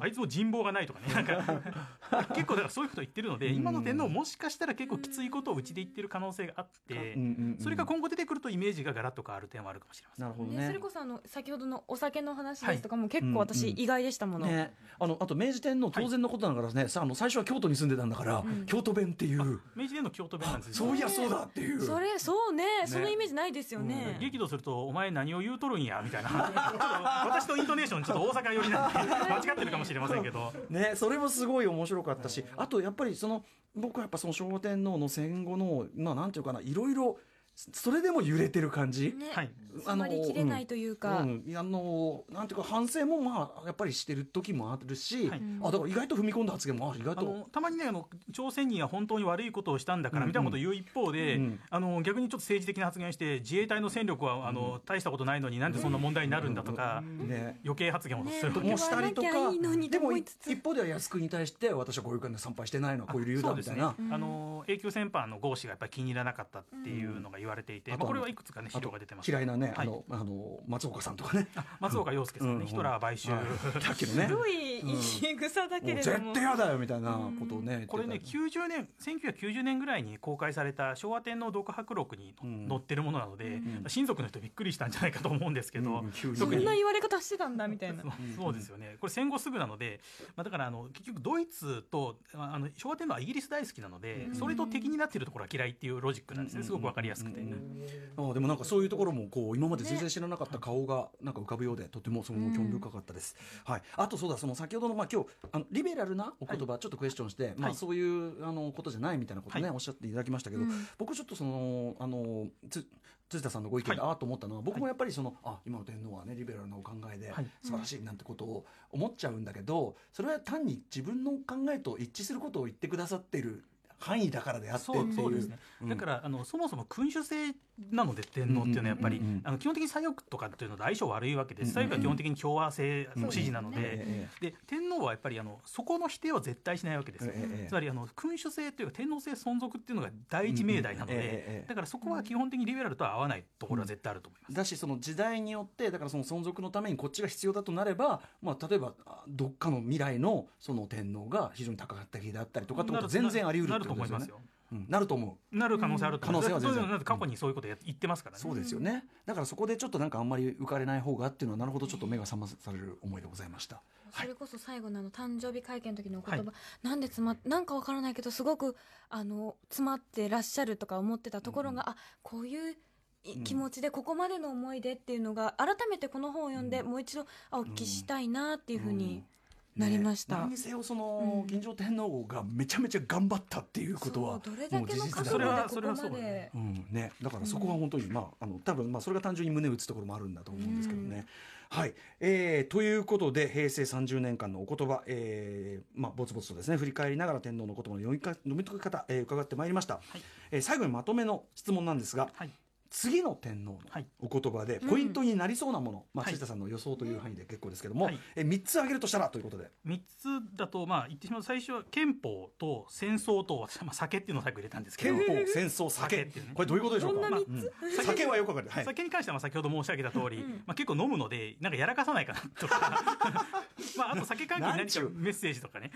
あいつも人望がないとかね。なんか結構だからそういうこと言ってるのでうん。今の天皇もしかしたら結構きついことをうちで言ってる可能性があってうんうんうんそれが今後出てくるとイメージがガラッと変わる点はあるかもしれません。なるほどね、ねそれこそあの先ほどのお酒の話ですとかも結構私意外でしたもの、ね、あのあと明治天皇当然のことながらね、さあの最初は京都に住んでたんだから、ん。京都弁っていう、明治天皇京都弁なんですよそういやそうだっていう。それそうね。そのイメージないですよね、激怒すると「お前何を言うとるんや」みたいな。ちょっと私のイントネーションちょっと大阪寄りなんで 間違ってるかもしれませんけど。ね、それもすごい面白かったし、あとやっぱりその僕はやっぱその昭和天皇の戦後のまあなんていうかないろいろそれでも揺れてる感じ。ね。はいあまりきれないというか、うん、あのなんていうか反省もまあやっぱりしてる時もあるし、はい。あだから意外と踏み込んだ発言もある意外と。あのたまにねあの朝鮮人は本当に悪いことをしたんだからみたいなことを言う一方で、うん。あの逆にちょっと政治的な発言をして自衛隊の戦力はあの大したことないのになんでそんな問題になるんだとか、ね。余計発言をする。ね時ももしたりとかでも思いつつ。一方では靖国に対して私はこういう感じで参拝してないのはこういう理由だみたいな。あの永久戦犯の合子がやっぱり気に入らなかったっていうのが言われていて、これはいくつかね資料が出てます嫌いなね、はい。あのあの松岡さんとかね。松岡洋介さんね、うんヒトラー買収、はい。さっきのね。すごい言い草だけもうれども、絶対嫌だよみたいなことをねこれね言って90年1990年ぐらいに公開された昭和天皇独白録にうん。載ってるものなので、ん。親族の人びっくりしたんじゃないかと思うんですけど、そんな言われ方してたんだみたいな。そう。そうですよね。これ戦後すぐなので、まあ、だからあの結局ドイツとああの昭和天皇はイギリス大好きなので、それと敵になっているところは嫌いっていうロジックなんですね。すごくわかりやすくて、ああでもなんかそういうところもこうの今まで全然知らなかった顔がなんか浮かぶようでとてもその興味深かったです、はい、あとそうだその先ほどの、まあ、今日あのリベラルなお言葉、ちょっとクエスチョンして、まあ、はいそういうあのことじゃないみたいなことね、はい。おっしゃっていただきましたけど、うん。僕ちょっとそのあのつ辻田さんのご意見で、ああと思ったのは僕もやっぱりその、あ今の天皇はねリベラルなお考えで、はい。素晴らしいなんてことを思っちゃうんだけどそれは単に自分の考えと一致することを言ってくださってる範囲だからであってっていう。そうそうですね、うん。だからあのそもそも君主制なので天皇っていうのはやっぱり、うんうんうんうん。あの基本的に左翼とかっていうのと相性悪いわけです、うんうん。左翼は基本的に共和制の支持なので,、ええで天皇はやっぱりあのそこの否定は絶対しないわけですよ、ええええ。つまりあの君主制というか天皇制存続っていうのが第一命題なので、だからそこは基本的にリベラルとは合わないところは絶対あると思います。だしその時代によってだからその存続のためにこっちが必要だとなれば、まあ、例えばあどっかの未来のその天皇が非常に高かった日であったりとかってことは全然あり得るなってこと思います。よ。うんなると思う。なる可能性ある。可能性は全然過去にそういうことや言ってますからね。そうですよね。だからそこでちょっとなんかあんまり浮かれない方がっていうのはなるほどちょっと目が覚まされる思いでございました。それこそ最後のあの誕生日会見の時のお言葉、はいなんで詰まっなんかわからないけどすごくあの詰まってらっしゃるとか思ってたところが、あこういう気持ちでここまでの思い出っていうのが改めてこの本を読んで、うんもう一度あお聞きしたいなっていうふうに、うんなりました。ね何にせよそのうん。金城天皇がめちゃめちゃ頑張ったっていうことはそうどれだけの覚それは悟でここそれはそうだまうん。ね、だからそこは本当に、まああの多分まあそれが単純に胸打つところもあるんだと思うんですけどね。はい、えーということで平成30年間のお言葉、えーまあ、ぼつぼつとですね振り返りながら天皇の言葉の読みか読み解き方、えー伺ってまいりました、えー最後にまとめの質問なんですが、はい次の天皇のはい。お言葉でポイントになりそうなもの、まあ、はい。辻田さんの予想という範囲で結構ですけども、はいえー、3つ挙げるとしたらということで。3つだとまあ言ってしまうと最初は憲法と戦争と、まあ、酒っていうのを最後入れたんですけど。憲法戦争酒。酒っていうね。これどういうことでしょうか？どんな三うん。酒はよくわかる、はい、酒に関してはまあ先ほど申し上げた通り、うん。まあ、結構飲むのでなんかやらかさないかなとか。まああと酒関係に何かメッセージとかね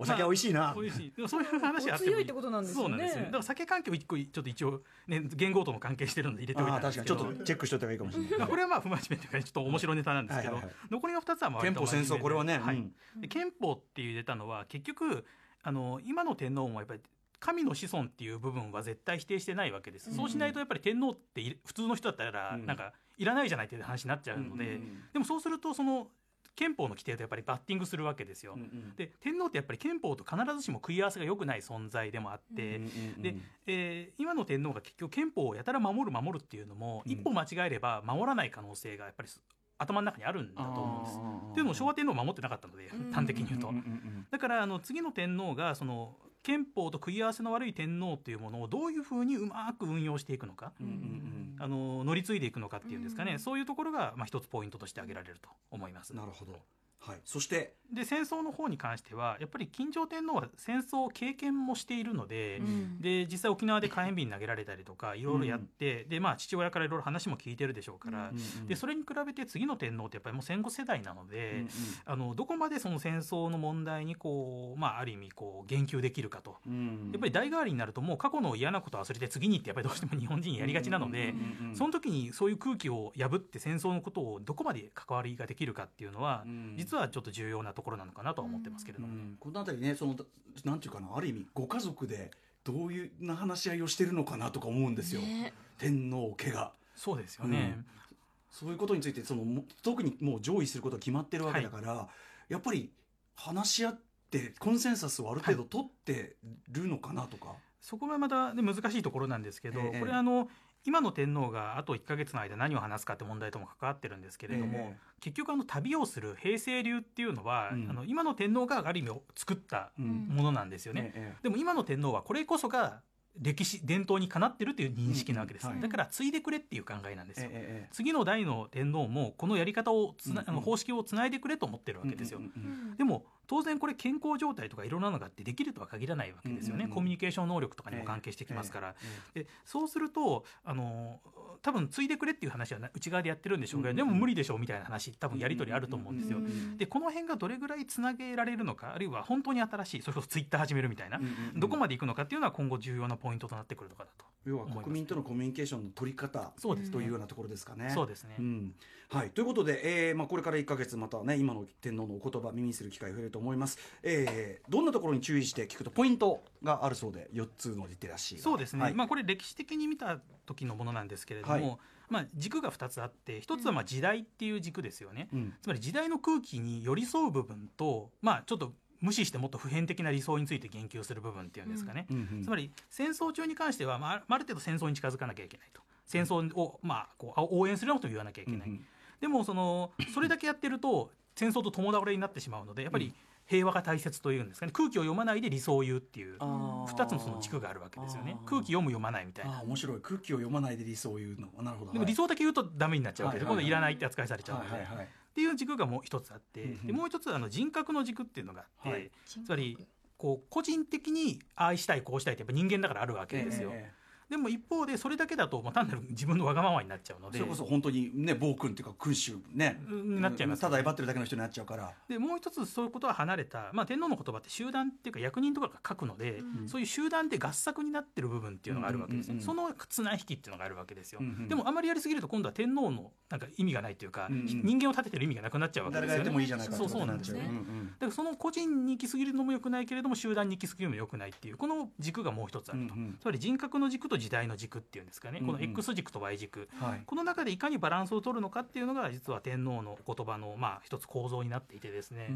お酒は美味しいな、美味しい。でもそういう話あってもお強いってことなんですよね。そうなんですよ。だから酒関係を一個ちょっと一応ね言語との関係してるので入れておいああたんですけど。確かに。ちょっとチェックしておいた方がいいかもしれない、まあこれはまあ不真面目というかちょっと面白いネタなんですけど、残りの2つはまあ憲法戦争これはね、はい。憲法って入れたのは結局あの今の天皇もやっぱり神の子孫っていう部分は絶対否定してないわけです、そうしないとやっぱり天皇ってい普通の人だったらうんなんかいらないじゃないっていう話になっちゃうので、うんうんうん。でもそうするとその憲法の規定とやっぱりバッティングするわけですよ。うんうんで天皇ってやっぱり憲法と必ずしも食い合わせが良くない存在でもあって、うんうんうんで、えー今の天皇が結局憲法をやたら守る守るっていうのも、うん一歩間違えれば守らない可能性がやっぱりす頭の中にあるんだと思うんです。あーっていうのも昭和天皇は守ってなかったので、うん端的に言うと。だからあの次の天皇がその憲法と食い合わせの悪い天皇っていうものをどういうふうにうまく運用していくのか、うんうんうん。あの乗り継いでいくのかっていうんですかね、うん。そういうところがまあ一つポイントとして挙げられると思います。なるほど、はい、そして、で戦争の方に関してはやっぱり金城天皇は戦争を経験もしているので、うん。で実際沖縄で火炎瓶投げられたりとかいろいろやって、でまあ父親からいろいろ話も聞いてるでしょうから、でそれに比べて次の天皇ってやっぱりもう戦後世代なので、うんあのどこまでその戦争の問題にこう、まあ、ある意味こう言及できるかと。うんやっぱり代替わりになるともう過去の嫌なことを忘れて次にってやっぱりどうしても日本人やりがちなので、うんうんうんその時にそういう空気を破って戦争のことをどこまで関わりができるかっていうのは、うん実はちょっと重要なところなのかなとは思ってますけれども。うんこのあたりねそのなんていうかなある意味ご家族でどういうな話し合いをしてるのかなとか思うんですよ、ね。天皇家が。そうですよね、うん。そういうことについてそのも特にもう上位することが決まってるわけだから、やっぱり話し合ってコンセンサスをある程度取ってるのかなとか、そこがまた、ね、難しいところなんですけど、ええ。これあの今の天皇があと1か月の間何を話すかって問題とも関わってるんですけれども、ええ。結局あの旅をする平成流っていうのは、うん。あの今の天皇がある意味作ったうんものなんですよね。ええ。でも今の天皇はこれこそが歴史伝統にかなってるっていう認識なわけです、うん。はいだから継いでくれっていう考えなんですよ、えええ次の代の天皇もこのやり方をつな、うんあの方式をつないでくれと思ってるわけですよ、うんうんうん。でも当然これ健康状態とかいろんなのがあってできるとは限らないわけですよね、コミュニケーション能力とかにも関係してきますから、でそうするとあの多分継いでくれっていう話はな内側でやってるんでしょうけど、うんでも無理でしょうみたいな話多分やり取りあると思うんですよ。でこの辺がどれぐらいつなげられるのかあるいは本当に新しいそれこそツイッター始めるみたいな、どこまでいくのかっていうのは今後重要なポイントとなってくるのかなと。要は国民とのコミュニケーションの取り方そうですね。というようなところですかね。そうですね。ん。はい、ということで、えーまあ、これから1か月またね今の天皇のお言葉耳にする機会増えると思います、えーどんなところに注意して聞くとポイントがあるそうで4つのリテラシーがそうですね、はい。まあ、これ歴史的に見た時のものなんですけれども、はい。まあ、軸が2つあって一つはまあ時代っていう軸ですよね、うん。つまり時代の空気に寄り添う部分と、まあ、ちょっと無視してもっと普遍的な理想について言及する部分っていうんですかね、うんうんつまり戦争中に関しては、まあ、ある程度戦争に近づかなきゃいけないと。戦争を、まあ、こう応援するようなことを言わなきゃいけない、うんうんでもそのそれだけやってると戦争と共倒れになってしまうのでやっぱり平和が大切というんですかね。空気を読まないで理想を言うっていうあー。2つのその軸があるわけですよね。空気読む読まないみたいな。面白い。空気を読まないで理想を言うの。なるほど。でも理想だけ言うとダメになっちゃうわけで、今度いらないって扱いされちゃうので、はいはいはい。っていう軸がもう一つあって、でもう一つあの人格の軸っていうのがあって、はい。つまりこう個人的にああしたいこうしたいってやっぱ人間だからあるわけですよ、ええでも一方でそれだけだと、まあ、単なる自分のわがままになっちゃうのでそれこそ本当にね暴君っていうか君主ね。うんなっちゃいますただ威張ってるだけの人になっちゃうから。でもう一つそういうことは離れた、まあ、天皇の言葉って集団っていうか役人とかが書くので、うん。そういう集団で合作になってる部分っていうのがあるわけですね、うんうんうん。その綱引きっていうのがあるわけですよ、うんうん。でもあまりやりすぎると今度は天皇のなんか意味がないというか、うんうん。人間を立ててる意味がなくなっちゃうわけ誰がやってですよねもいいじゃないかそうそうなんですね。ってことになっちゃううん。だからその個人に行き過ぎるのも良くないけれども集団に行き過ぎるのも良くないっていうこの軸がもう一つあると、うんうん。つまり人格の軸と時代の軸っていうんですかね、この X 軸と Y 軸。うんはい。この中でいかにバランスを取るのかっていうのが実は天皇の言葉のまあ一つ構造になっていてですね、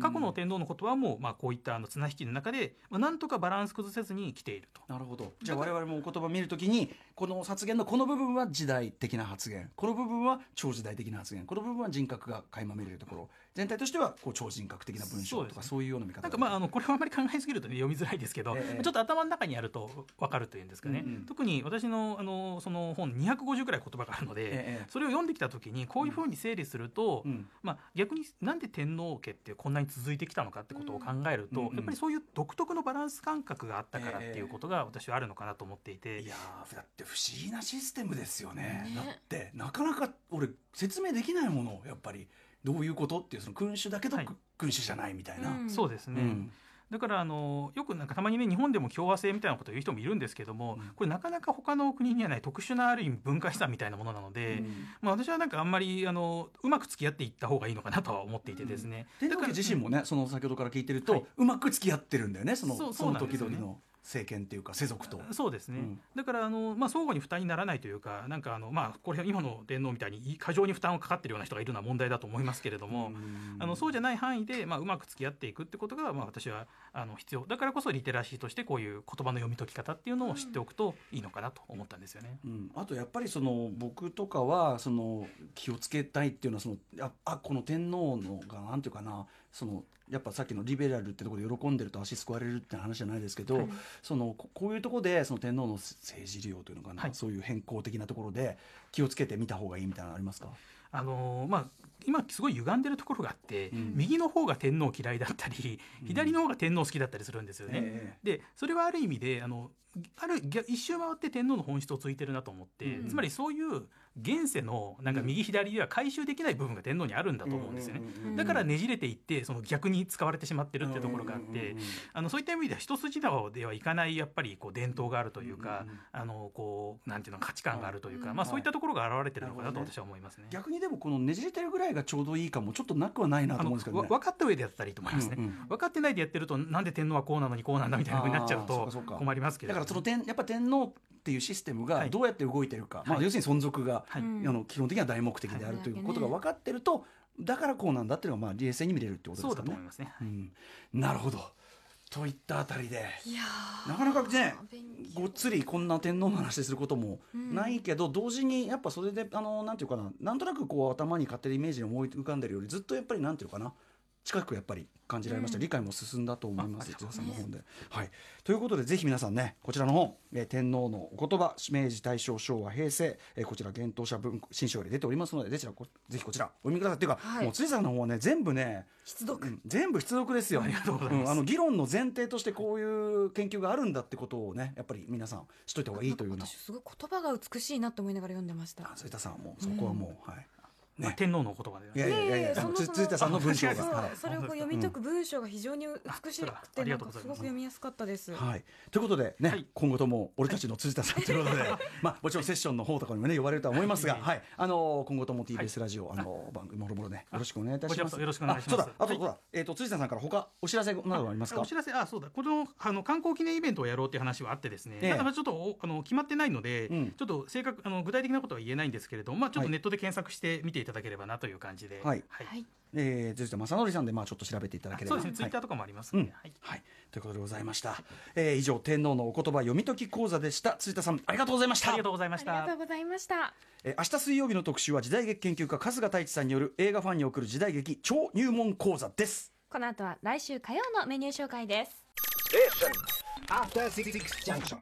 過去の天皇の言葉もまあこういったあの綱引きの中で、まあ、なん。とかバランス崩せずに来ていると。なるほどじゃあ我々もお言葉見るときにこの発言のこの部分は時代的な発言。この部分は超時代的な発言。この部分は人格が垣間見れるところ。全体としてはこう超人格的な文章とかそういうような見方なんかまああのこれはあまり考えすぎると、ね、読みづらいですけど、ええ。ちょっと頭の中にあると分かるというんですかね、うんうん。特に私のあのその本250ぐらい言葉があるので、ええ。それを読んできた時にこういうふうに整理すると、うん。まあ、逆になんで天皇家ってこんなに続いてきたのかってことを考えると、うんうん。やっぱりそういう独特のバランス感覚があったからっていうことが私はあるのかなと思っていて。いやーだって不思議なシステムですよね。ね。だってなかなか俺説明できないものやっぱり。どういうことっていうその君主だけど、はい。君主じゃないみたいな、うん。そうですね、うん。だからあのよくなんかたまにね日本でも共和制みたいなことを言う人もいるんですけども、うん。これなかなか他の国にはない特殊なある意味文化資産みたいなものなので、まあ、私はなんかあんまりあのうまく付き合っていった方がいいのかなとは思っていてですね、天皇家自身もねその先ほどから聞いてると、はい。うまく付き合ってるんだよねそのそうそのそうなんですよね。時々の政権っていうか世俗と。そうですね、うん。だからあの、まあ、相互に負担にならないというかなんかあの、まあ、これ今の天皇みたいに過剰に負担をかかっているような人がいるのは問題だと思いますけれども、あのそうじゃない範囲で、まあ、うまく付き合っていくってことが、まあ、私はあの必要。だからこそリテラシーとしてこういう言葉の読み解き方っていうのを知っておくといいのかなと思ったんですよね。うん、あとやっぱりその僕とかはその気をつけたいっていうのはそのああこの天皇のがなんていうかなそのやっぱさっきのリベラルってところで喜んでると足すくわれるって話じゃないですけど、はい。そのここういうところでその天皇の政治利用というのかな、はい。そういう変更的なところで気をつけてみた方がいいみたいなのありますか？あのーまあ、今すごい歪んでるところがあって、うん。右の方が天皇嫌いだったり、うん。左の方が天皇好きだったりするんですよね。えでそれはある意味であのある逆一周回って天皇の本質をついてるなと思って、うん。つまりそういう現世のなんか右左では回収できない部分が天皇にあるんだと思うんですよね。うんだからねじれていってその逆に使われてしまってるっていうところがあって、あのそういった意味では一筋縄ではいかないやっぱりこう伝統があるというか、あのこうなんていうの価値観があるというか、うんまあそういったところが現れてるのかなと私は思いますね。逆にでもこのねじれてるぐらいがちょうどいいかもちょっとなくはないなと思うんですけどね。わ分かった上でやったらいいと思いますね、うんうん。分かってないでやってるとなんで天皇はこうなのにこうなんだみたいなふうになっちゃうと困りますけれどだからその天やっぱ天皇っていうシステムはい。がどうやって動いてるか、まあ、はい要するに存続が、はい。うんあの基本的には大目的であるはいということが分かってると。だからこうなんだっていうのがまあ冷静に見れるってことですかね。だと思いますね。うん、なるほど。といったあたりで。いやー。なかなかねごっつりこんな天皇の話することもうん。ないけど、同時にやっぱそれであのなんていうかな。なんとなくこう頭に勝手にイメージに思い浮かんでるよりずっとやっぱりなんていうかな近くやっぱり感じられました、うん。理解も進んだと思いますさんの本で。はい、ということでぜひ皆さんねこちらの本、えー天皇のお言葉明治大正昭和平成、えーこちら幻冬者文新書より出ておりますのでぜひこぜひこちらお読みください。っていうか、はい。もう辻さんの本はね全部ね必読、うん全部出読ですよ。ありがとうございます。んあの議論の前提としてこういう研究があるんだってことをね、やっぱり皆さん知っといた方がいいという。私すごい言葉が美しいなって思いながら読んでました。あ、反田さんはもうそこはもう、はい。まあ天皇のお言葉で、いやいやいやいやそのつ辻田さんの文章が。そうはい。それをこう読み解く文章が非常に美しくあてす。すごく読みやすかったです。はい、ということでね、はい。今後とも俺たちの辻田さんということで、まあもちろんセッションの方とかにもね呼ばれるとは思いますが、はい。はい、あの今後とも TBS ラジオ、あの番組もろもろねよろしくお願いいたします。よろしくお願いします。あそうだ、あとはい。そうだ、えっ、と辻田さんから他お知らせなどありますか？お。知らせ。あそうだ。このあの観光記念イベントをやろうっていう話はあってですね、ええ。ただちょっとおあの決まってないので、うん。ちょっと正確あの具体的なことは言えないんですけれども、まあ、ちょっはい。とネットで検索して見ていただければなという感じで、はいはい。えー、辻田正則さんでまあちょっと調べていただければ。そうですね、ツイッターはいとかもありますうんので、はいはい、ということでございました。えー、以上天皇のお言葉読み解き講座でした。辻田さんありがとうございました。ありがとうございまありしたがとうございました。えー明日水曜日の特集は時代劇研究家春日太一さんによる映画ファンに送る時代劇超入門講座です。この後は来週火曜のメニュー紹介です。Station. After Six Junction.